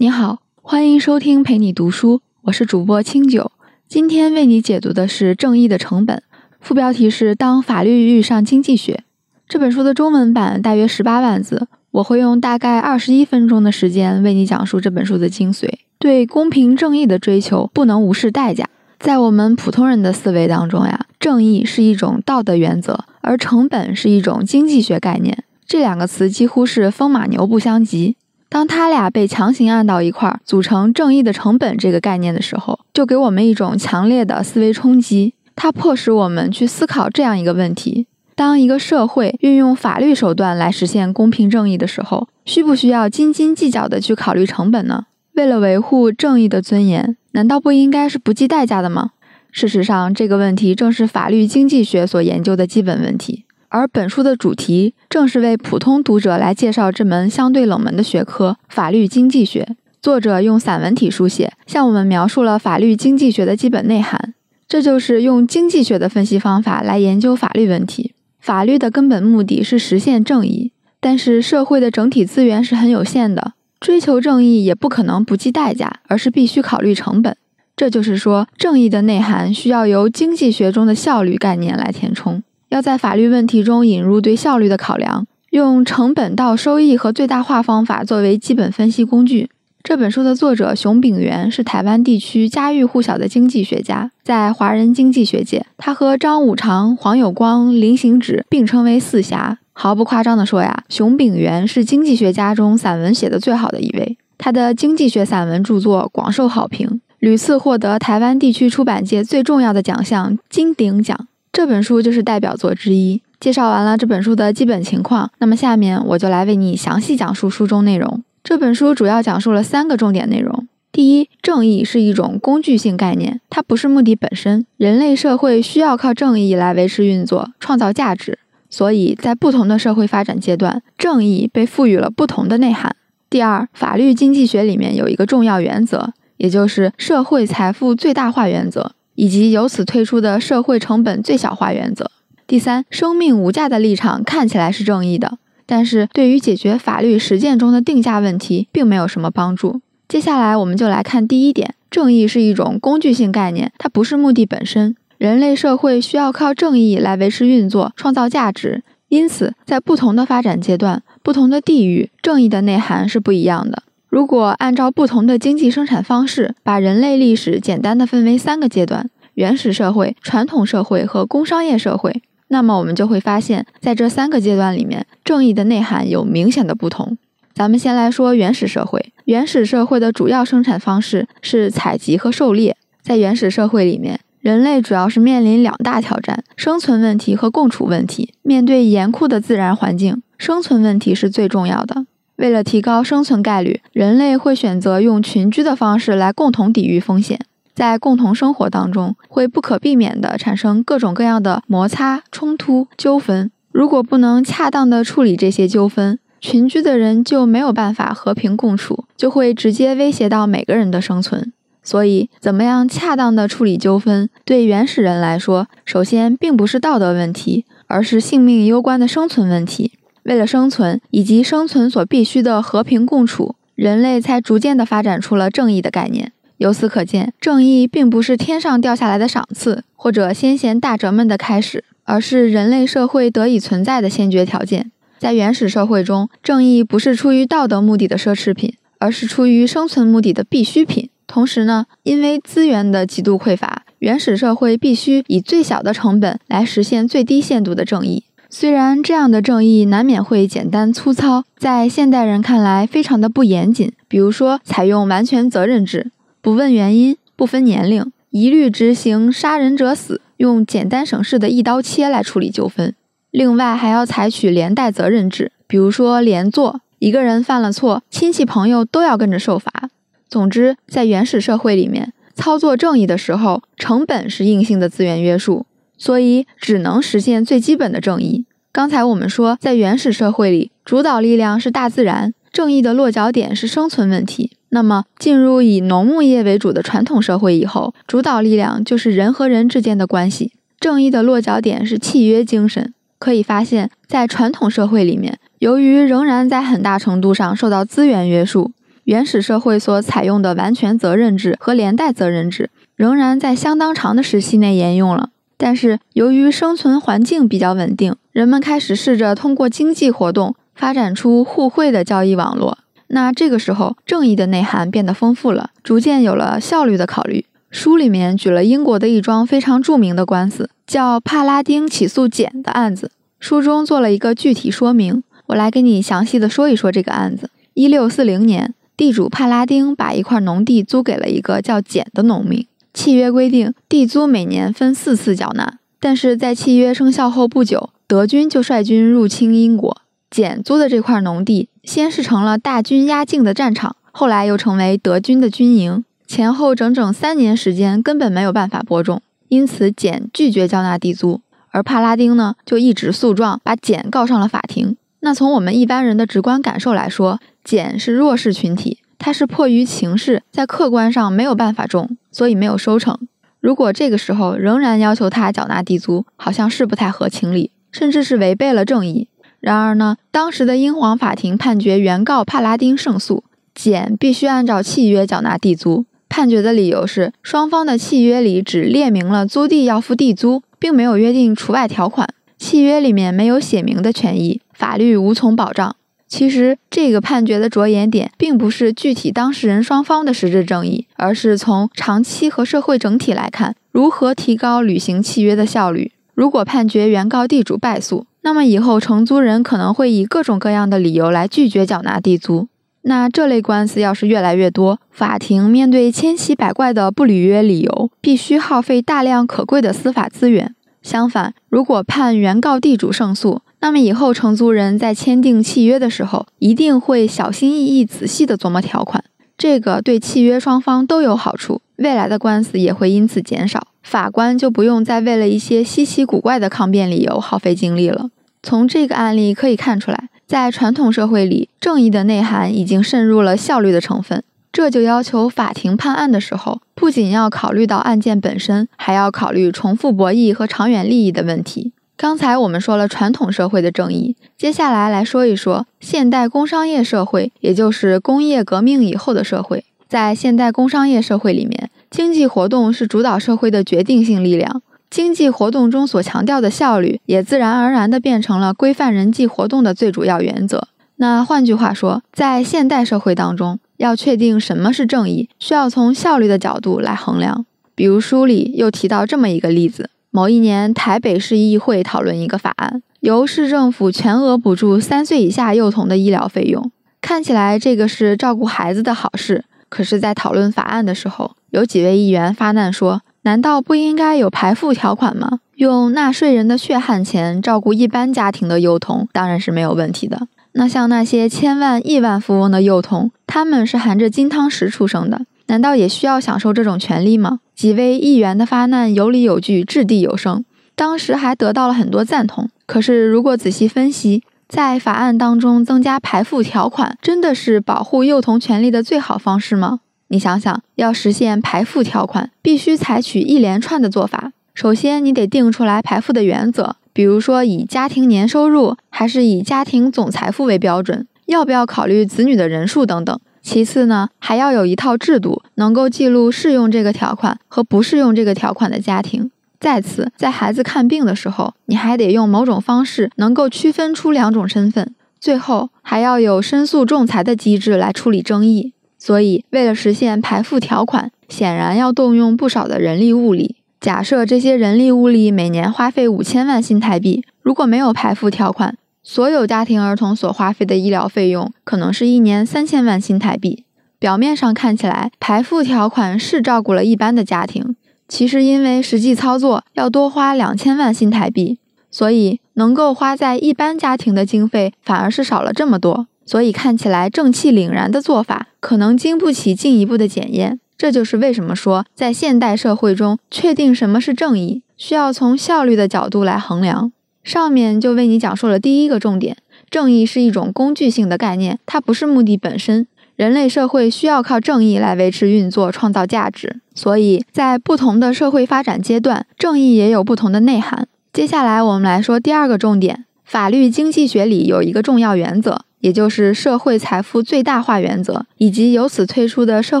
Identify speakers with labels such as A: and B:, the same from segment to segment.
A: 你好，欢迎收听陪你读书，我是主播清酒。今天为你解读的是《正义的成本》，副标题是“当法律遇上经济学”。这本书的中文版大约十八万字，我会用大概二十一分钟的时间为你讲述这本书的精髓。对公平正义的追求不能无视代价。在我们普通人的思维当中呀，正义是一种道德原则，而成本是一种经济学概念。这两个词几乎是风马牛不相及。当他俩被强行按到一块儿，组成“正义的成本”这个概念的时候，就给我们一种强烈的思维冲击。它迫使我们去思考这样一个问题：当一个社会运用法律手段来实现公平正义的时候，需不需要斤斤计较地去考虑成本呢？为了维护正义的尊严，难道不应该是不计代价的吗？事实上，这个问题正是法律经济学所研究的基本问题。而本书的主题正是为普通读者来介绍这门相对冷门的学科——法律经济学。作者用散文体书写，向我们描述了法律经济学的基本内涵。这就是用经济学的分析方法来研究法律问题。法律的根本目的是实现正义，但是社会的整体资源是很有限的，追求正义也不可能不计代价，而是必须考虑成本。这就是说，正义的内涵需要由经济学中的效率概念来填充。要在法律问题中引入对效率的考量，用成本到收益和最大化方法作为基本分析工具。这本书的作者熊丙元是台湾地区家喻户晓的经济学家，在华人经济学界，他和张五常、黄有光、林行止并称为四侠。毫不夸张地说呀，熊丙元是经济学家中散文写得最好的一位。他的经济学散文著作广受好评，屡次获得台湾地区出版界最重要的奖项金鼎奖。这本书就是代表作之一。介绍完了这本书的基本情况，那么下面我就来为你详细讲述书中内容。这本书主要讲述了三个重点内容：第一，正义是一种工具性概念，它不是目的本身。人类社会需要靠正义来维持运作、创造价值，所以在不同的社会发展阶段，正义被赋予了不同的内涵。第二，法律经济学里面有一个重要原则，也就是社会财富最大化原则。以及由此推出的社会成本最小化原则。第三，生命无价的立场看起来是正义的，但是对于解决法律实践中的定价问题并没有什么帮助。接下来我们就来看第一点：正义是一种工具性概念，它不是目的本身。人类社会需要靠正义来维持运作、创造价值，因此在不同的发展阶段、不同的地域，正义的内涵是不一样的。如果按照不同的经济生产方式，把人类历史简单的分为三个阶段：原始社会、传统社会和工商业社会，那么我们就会发现，在这三个阶段里面，正义的内涵有明显的不同。咱们先来说原始社会。原始社会的主要生产方式是采集和狩猎。在原始社会里面，人类主要是面临两大挑战：生存问题和共处问题。面对严酷的自然环境，生存问题是最重要的。为了提高生存概率，人类会选择用群居的方式来共同抵御风险。在共同生活当中，会不可避免地产生各种各样的摩擦、冲突、纠纷。如果不能恰当地处理这些纠纷，群居的人就没有办法和平共处，就会直接威胁到每个人的生存。所以，怎么样恰当地处理纠纷，对原始人来说，首先并不是道德问题，而是性命攸关的生存问题。为了生存以及生存所必须的和平共处，人类才逐渐地发展出了正义的概念。由此可见，正义并不是天上掉下来的赏赐，或者先贤大哲们的开始，而是人类社会得以存在的先决条件。在原始社会中，正义不是出于道德目的的奢侈品，而是出于生存目的的必需品。同时呢，因为资源的极度匮乏，原始社会必须以最小的成本来实现最低限度的正义。虽然这样的正义难免会简单粗糙，在现代人看来非常的不严谨。比如说，采用完全责任制，不问原因，不分年龄，一律执行杀人者死，用简单省事的一刀切来处理纠纷。另外，还要采取连带责任制，比如说连坐，一个人犯了错，亲戚朋友都要跟着受罚。总之，在原始社会里面，操作正义的时候，成本是硬性的资源约束。所以只能实现最基本的正义。刚才我们说，在原始社会里，主导力量是大自然，正义的落脚点是生存问题。那么，进入以农牧业为主的传统社会以后，主导力量就是人和人之间的关系，正义的落脚点是契约精神。可以发现，在传统社会里面，由于仍然在很大程度上受到资源约束，原始社会所采用的完全责任制和连带责任制，仍然在相当长的时期内沿用了。但是，由于生存环境比较稳定，人们开始试着通过经济活动发展出互惠的交易网络。那这个时候，正义的内涵变得丰富了，逐渐有了效率的考虑。书里面举了英国的一桩非常著名的官司，叫帕拉丁起诉简的案子。书中做了一个具体说明，我来给你详细的说一说这个案子。一六四零年，地主帕拉丁把一块农地租给了一个叫简的农民。契约规定，地租每年分四次缴纳。但是在契约生效后不久，德军就率军入侵英国。简租的这块农地，先是成了大军压境的战场，后来又成为德军的军营。前后整整三年时间，根本没有办法播种，因此简拒绝交纳地租。而帕拉丁呢，就一纸诉状把简告上了法庭。那从我们一般人的直观感受来说，简是弱势群体，他是迫于情势，在客观上没有办法种，所以没有收成。如果这个时候仍然要求他缴纳地租，好像是不太合情理，甚至是违背了正义。然而呢，当时的英皇法庭判决原告帕拉丁胜诉，简必须按照契约缴纳地租。判决的理由是，双方的契约里只列明了租地要付地租。并没有约定除外条款，契约里面没有写明的权益，法律无从保障。其实这个判决的着眼点并不是具体当事人双方的实质正义，而是从长期和社会整体来看，如何提高履行契约的效率。如果判决原告地主败诉，那么以后承租人可能会以各种各样的理由来拒绝缴纳地租。那这类官司要是越来越多，法庭面对千奇百怪的不履约理由，必须耗费大量可贵的司法资源。相反，如果判原告地主胜诉，那么以后承租人在签订契约的时候，一定会小心翼翼、仔细地琢磨条款，这个对契约双方都有好处，未来的官司也会因此减少，法官就不用再为了一些稀奇古怪的抗辩理由耗费精力了。从这个案例可以看出来。在传统社会里，正义的内涵已经渗入了效率的成分，这就要求法庭判案的时候，不仅要考虑到案件本身，还要考虑重复博弈和长远利益的问题。刚才我们说了传统社会的正义，接下来来说一说现代工商业社会，也就是工业革命以后的社会。在现代工商业社会里面，经济活动是主导社会的决定性力量。经济活动中所强调的效率，也自然而然地变成了规范人际活动的最主要原则。那换句话说，在现代社会当中，要确定什么是正义，需要从效率的角度来衡量。比如书里又提到这么一个例子：某一年，台北市议会讨论一个法案，由市政府全额补助三岁以下幼童的医疗费用。看起来这个是照顾孩子的好事，可是，在讨论法案的时候，有几位议员发难说。难道不应该有排付条款吗？用纳税人的血汗钱照顾一般家庭的幼童，当然是没有问题的。那像那些千万亿万富翁的幼童，他们是含着金汤匙出生的，难道也需要享受这种权利吗？几位议员的发难有理有据，掷地有声，当时还得到了很多赞同。可是，如果仔细分析，在法案当中增加排付条款，真的是保护幼童权利的最好方式吗？你想想，要实现排付条款，必须采取一连串的做法。首先，你得定出来排付的原则，比如说以家庭年收入还是以家庭总财富为标准，要不要考虑子女的人数等等。其次呢，还要有一套制度，能够记录适用这个条款和不适用这个条款的家庭。再次，在孩子看病的时候，你还得用某种方式能够区分出两种身份。最后，还要有申诉仲裁的机制来处理争议。所以，为了实现排付条款，显然要动用不少的人力物力。假设这些人力物力每年花费五千万新台币，如果没有排付条款，所有家庭儿童所花费的医疗费用可能是一年三千万新台币。表面上看起来，排付条款是照顾了一般的家庭，其实因为实际操作要多花两千万新台币，所以能够花在一般家庭的经费反而是少了这么多。所以看起来正气凛然的做法，可能经不起进一步的检验。这就是为什么说，在现代社会中，确定什么是正义，需要从效率的角度来衡量。上面就为你讲述了第一个重点：正义是一种工具性的概念，它不是目的本身。人类社会需要靠正义来维持运作、创造价值。所以在不同的社会发展阶段，正义也有不同的内涵。接下来我们来说第二个重点：法律经济学里有一个重要原则。也就是社会财富最大化原则，以及由此推出的社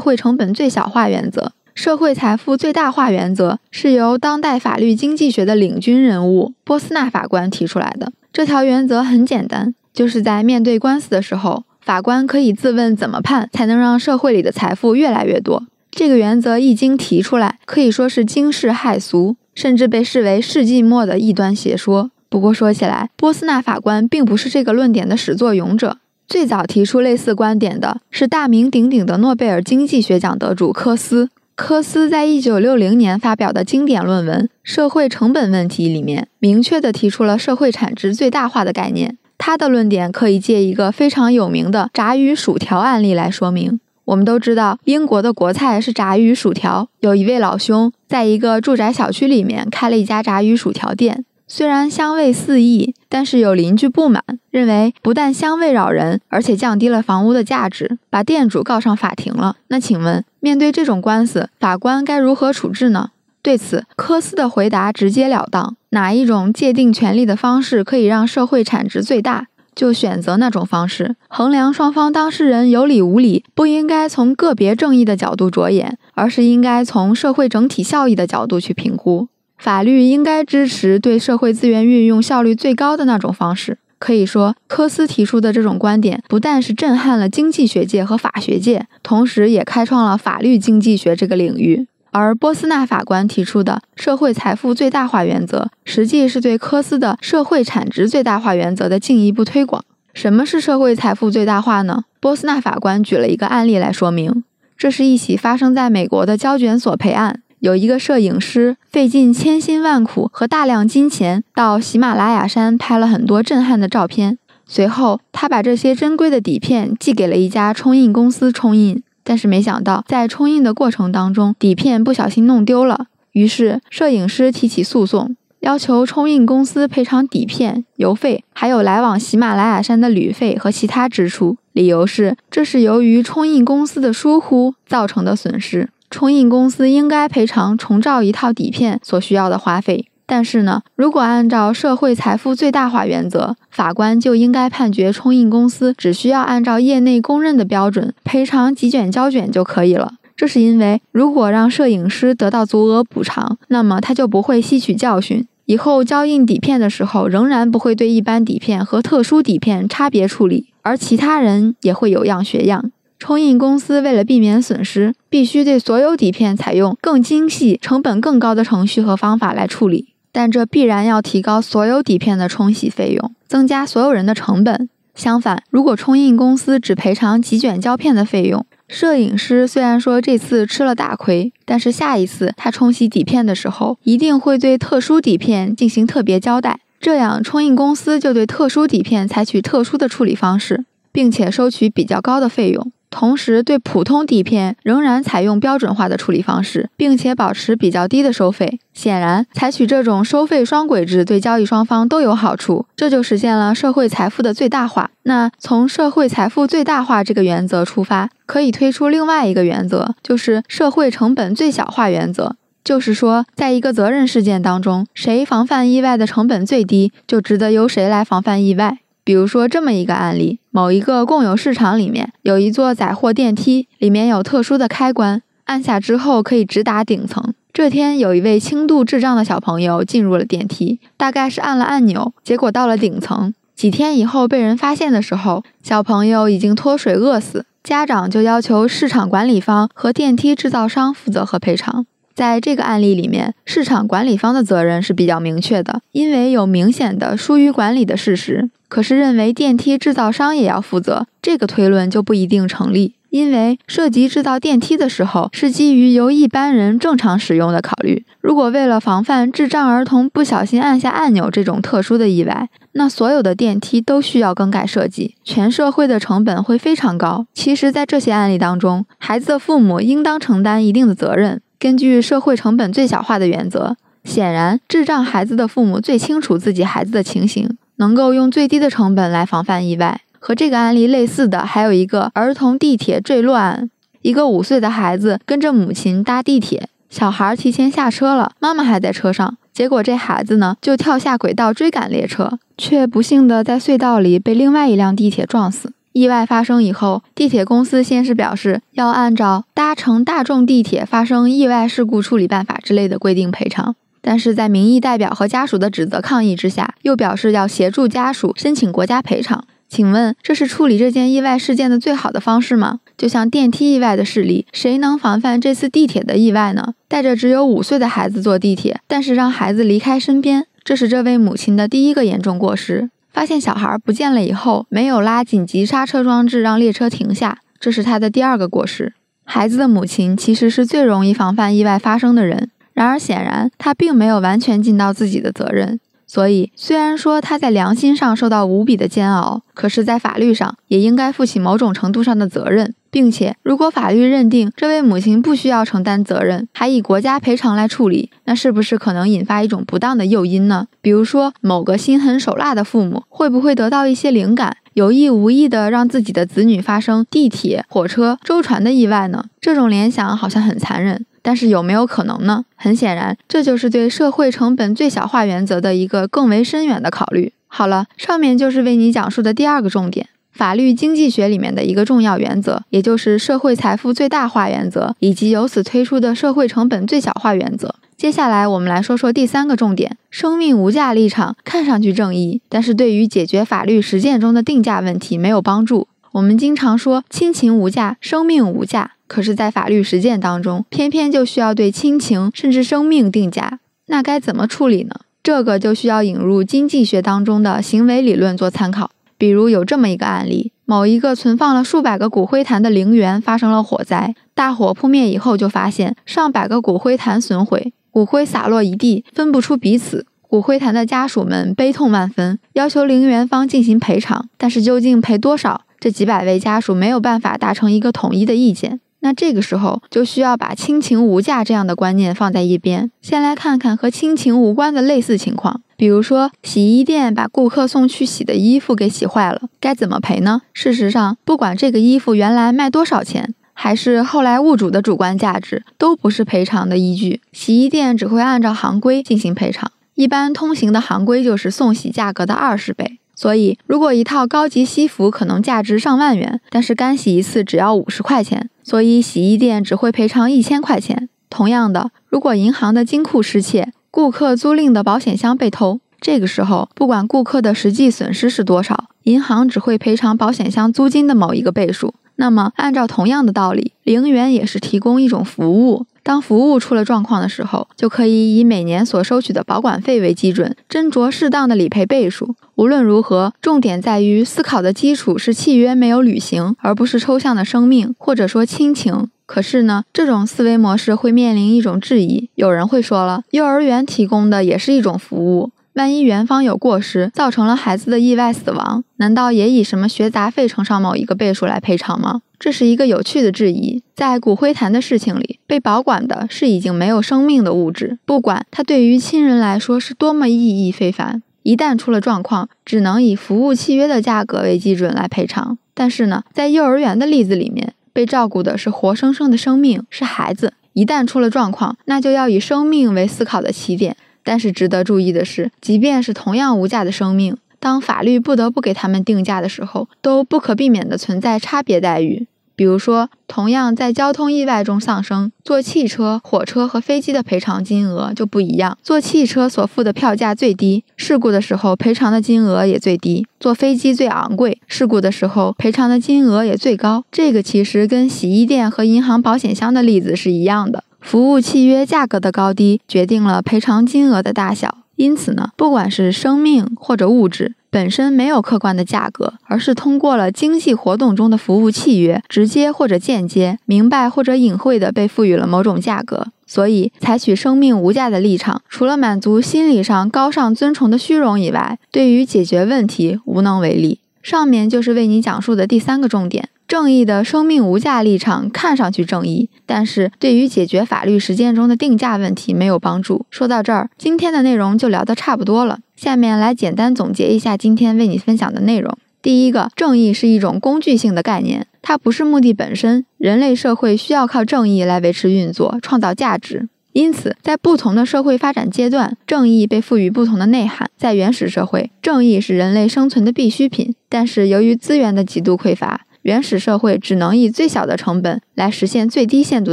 A: 会成本最小化原则。社会财富最大化原则是由当代法律经济学的领军人物波斯纳法官提出来的。这条原则很简单，就是在面对官司的时候，法官可以自问怎么判才能让社会里的财富越来越多。这个原则一经提出来，可以说是惊世骇俗，甚至被视为世纪末的异端邪说。不过说起来，波斯纳法官并不是这个论点的始作俑者，最早提出类似观点的是大名鼎鼎的诺贝尔经济学奖得主科斯。科斯在一九六零年发表的经典论文《社会成本问题》里面，明确地提出了社会产值最大化的概念。他的论点可以借一个非常有名的炸鱼薯条案例来说明。我们都知道，英国的国菜是炸鱼薯条。有一位老兄在一个住宅小区里面开了一家炸鱼薯条店。虽然香味四溢，但是有邻居不满，认为不但香味扰人，而且降低了房屋的价值，把店主告上法庭了。那请问，面对这种官司，法官该如何处置呢？对此，科斯的回答直截了当：哪一种界定权利的方式可以让社会产值最大，就选择那种方式。衡量双方当事人有理无理，不应该从个别正义的角度着眼，而是应该从社会整体效益的角度去评估。法律应该支持对社会资源运用效率最高的那种方式。可以说，科斯提出的这种观点不但是震撼了经济学界和法学界，同时也开创了法律经济学这个领域。而波斯纳法官提出的社会财富最大化原则，实际是对科斯的社会产值最大化原则的进一步推广。什么是社会财富最大化呢？波斯纳法官举了一个案例来说明，这是一起发生在美国的胶卷索赔案。有一个摄影师费尽千辛万苦和大量金钱，到喜马拉雅山拍了很多震撼的照片。随后，他把这些珍贵的底片寄给了一家冲印公司冲印，但是没想到在冲印的过程当中，底片不小心弄丢了。于是，摄影师提起诉讼，要求冲印公司赔偿底片、邮费，还有来往喜马拉雅山的旅费和其他支出。理由是，这是由于冲印公司的疏忽造成的损失。冲印公司应该赔偿重照一套底片所需要的花费，但是呢，如果按照社会财富最大化原则，法官就应该判决冲印公司只需要按照业内公认的标准赔偿几卷胶卷就可以了。这是因为，如果让摄影师得到足额补偿，那么他就不会吸取教训，以后胶印底片的时候仍然不会对一般底片和特殊底片差别处理，而其他人也会有样学样。冲印公司为了避免损失，必须对所有底片采用更精细、成本更高的程序和方法来处理，但这必然要提高所有底片的冲洗费用，增加所有人的成本。相反，如果冲印公司只赔偿几卷胶片的费用，摄影师虽然说这次吃了大亏，但是下一次他冲洗底片的时候，一定会对特殊底片进行特别交代，这样冲印公司就对特殊底片采取特殊的处理方式，并且收取比较高的费用。同时，对普通底片仍然采用标准化的处理方式，并且保持比较低的收费。显然，采取这种收费双轨制对交易双方都有好处，这就实现了社会财富的最大化。那从社会财富最大化这个原则出发，可以推出另外一个原则，就是社会成本最小化原则。就是说，在一个责任事件当中，谁防范意外的成本最低，就值得由谁来防范意外。比如说这么一个案例：某一个共有市场里面有一座载货电梯，里面有特殊的开关，按下之后可以直达顶层。这天，有一位轻度智障的小朋友进入了电梯，大概是按了按钮，结果到了顶层。几天以后被人发现的时候，小朋友已经脱水饿死，家长就要求市场管理方和电梯制造商负责和赔偿。在这个案例里面，市场管理方的责任是比较明确的，因为有明显的疏于管理的事实。可是认为电梯制造商也要负责，这个推论就不一定成立，因为涉及制造电梯的时候，是基于由一般人正常使用的考虑。如果为了防范智障儿童不小心按下按钮这种特殊的意外，那所有的电梯都需要更改设计，全社会的成本会非常高。其实，在这些案例当中，孩子的父母应当承担一定的责任。根据社会成本最小化的原则，显然智障孩子的父母最清楚自己孩子的情形，能够用最低的成本来防范意外。和这个案例类似的，还有一个儿童地铁坠落案。一个五岁的孩子跟着母亲搭地铁，小孩提前下车了，妈妈还在车上。结果这孩子呢就跳下轨道追赶列车，却不幸的在隧道里被另外一辆地铁撞死。意外发生以后，地铁公司先是表示要按照搭乘大众地铁发生意外事故处理办法之类的规定赔偿，但是在民意代表和家属的指责抗议之下，又表示要协助家属申请国家赔偿。请问这是处理这件意外事件的最好的方式吗？就像电梯意外的事例，谁能防范这次地铁的意外呢？带着只有五岁的孩子坐地铁，但是让孩子离开身边，这是这位母亲的第一个严重过失。发现小孩不见了以后，没有拉紧急刹车装置让列车停下，这是他的第二个过失。孩子的母亲其实是最容易防范意外发生的人，然而显然他并没有完全尽到自己的责任。所以，虽然说他在良心上受到无比的煎熬，可是，在法律上也应该负起某种程度上的责任。并且，如果法律认定这位母亲不需要承担责任，还以国家赔偿来处理，那是不是可能引发一种不当的诱因呢？比如说，某个心狠手辣的父母会不会得到一些灵感，有意无意的让自己的子女发生地铁、火车、舟船的意外呢？这种联想好像很残忍，但是有没有可能呢？很显然，这就是对社会成本最小化原则的一个更为深远的考虑。好了，上面就是为你讲述的第二个重点。法律经济学里面的一个重要原则，也就是社会财富最大化原则，以及由此推出的社会成本最小化原则。接下来，我们来说说第三个重点：生命无价立场看上去正义，但是对于解决法律实践中的定价问题没有帮助。我们经常说亲情无价，生命无价，可是，在法律实践当中，偏偏就需要对亲情甚至生命定价。那该怎么处理呢？这个就需要引入经济学当中的行为理论做参考。比如有这么一个案例：某一个存放了数百个骨灰坛的陵园发生了火灾，大火扑灭以后，就发现上百个骨灰坛损毁，骨灰洒落一地，分不出彼此。骨灰坛的家属们悲痛万分，要求陵园方进行赔偿，但是究竟赔多少，这几百位家属没有办法达成一个统一的意见。那这个时候就需要把亲情无价这样的观念放在一边，先来看看和亲情无关的类似情况。比如说，洗衣店把顾客送去洗的衣服给洗坏了，该怎么赔呢？事实上，不管这个衣服原来卖多少钱，还是后来物主的主观价值，都不是赔偿的依据。洗衣店只会按照行规进行赔偿，一般通行的行规就是送洗价格的二十倍。所以，如果一套高级西服可能价值上万元，但是干洗一次只要五十块钱，所以洗衣店只会赔偿一千块钱。同样的，如果银行的金库失窃，顾客租赁的保险箱被偷，这个时候不管顾客的实际损失是多少，银行只会赔偿保险箱租金的某一个倍数。那么，按照同样的道理，零元也是提供一种服务。当服务出了状况的时候，就可以以每年所收取的保管费为基准，斟酌适当的理赔倍数。无论如何，重点在于思考的基础是契约没有履行，而不是抽象的生命或者说亲情。可是呢，这种思维模式会面临一种质疑。有人会说了，幼儿园提供的也是一种服务，万一园方有过失，造成了孩子的意外死亡，难道也以什么学杂费乘上某一个倍数来赔偿吗？这是一个有趣的质疑。在骨灰坛的事情里，被保管的是已经没有生命的物质，不管它对于亲人来说是多么意义非凡，一旦出了状况，只能以服务契约的价格为基准来赔偿。但是呢，在幼儿园的例子里面，被照顾的是活生生的生命，是孩子。一旦出了状况，那就要以生命为思考的起点。但是值得注意的是，即便是同样无价的生命，当法律不得不给他们定价的时候，都不可避免地存在差别待遇。比如说，同样在交通意外中丧生，坐汽车、火车和飞机的赔偿金额就不一样。坐汽车所付的票价最低，事故的时候赔偿的金额也最低；坐飞机最昂贵，事故的时候赔偿的金额也最高。这个其实跟洗衣店和银行保险箱的例子是一样的，服务契约价格的高低决定了赔偿金额的大小。因此呢，不管是生命或者物质。本身没有客观的价格，而是通过了经济活动中的服务契约，直接或者间接、明白或者隐晦地被赋予了某种价格。所以，采取生命无价的立场，除了满足心理上高尚尊崇的虚荣以外，对于解决问题无能为力。上面就是为你讲述的第三个重点。正义的生命无价立场看上去正义，但是对于解决法律实践中的定价问题没有帮助。说到这儿，今天的内容就聊得差不多了。下面来简单总结一下今天为你分享的内容。第一个，正义是一种工具性的概念，它不是目的本身。人类社会需要靠正义来维持运作、创造价值。因此，在不同的社会发展阶段，正义被赋予不同的内涵。在原始社会，正义是人类生存的必需品，但是由于资源的极度匮乏，原始社会只能以最小的成本来实现最低限度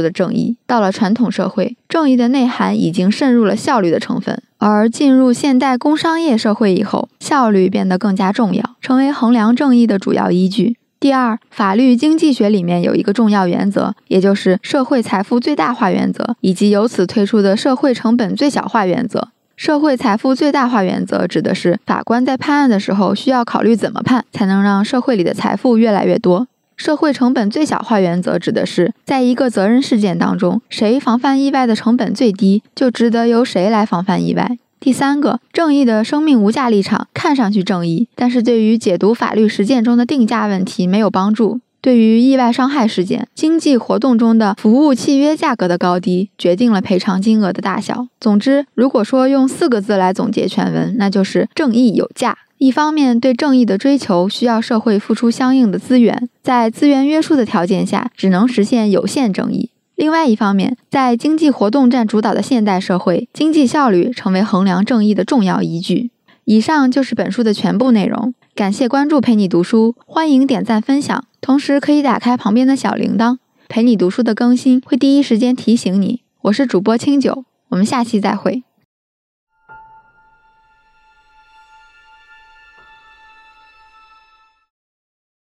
A: 的正义。到了传统社会，正义的内涵已经渗入了效率的成分，而进入现代工商业社会以后，效率变得更加重要，成为衡量正义的主要依据。第二，法律经济学里面有一个重要原则，也就是社会财富最大化原则，以及由此推出的社会成本最小化原则。社会财富最大化原则指的是法官在判案的时候需要考虑怎么判才能让社会里的财富越来越多。社会成本最小化原则指的是在一个责任事件当中，谁防范意外的成本最低，就值得由谁来防范意外。第三个，正义的生命无价立场看上去正义，但是对于解读法律实践中的定价问题没有帮助。对于意外伤害事件，经济活动中的服务契约价格的高低决定了赔偿金额的大小。总之，如果说用四个字来总结全文，那就是正义有价。一方面，对正义的追求需要社会付出相应的资源，在资源约束的条件下，只能实现有限正义。另外一方面，在经济活动占主导的现代社会，经济效率成为衡量正义的重要依据。以上就是本书的全部内容，感谢关注陪你读书，欢迎点赞分享，同时可以打开旁边的小铃铛，陪你读书的更新会第一时间提醒你。我是主播清酒，我们下期再会。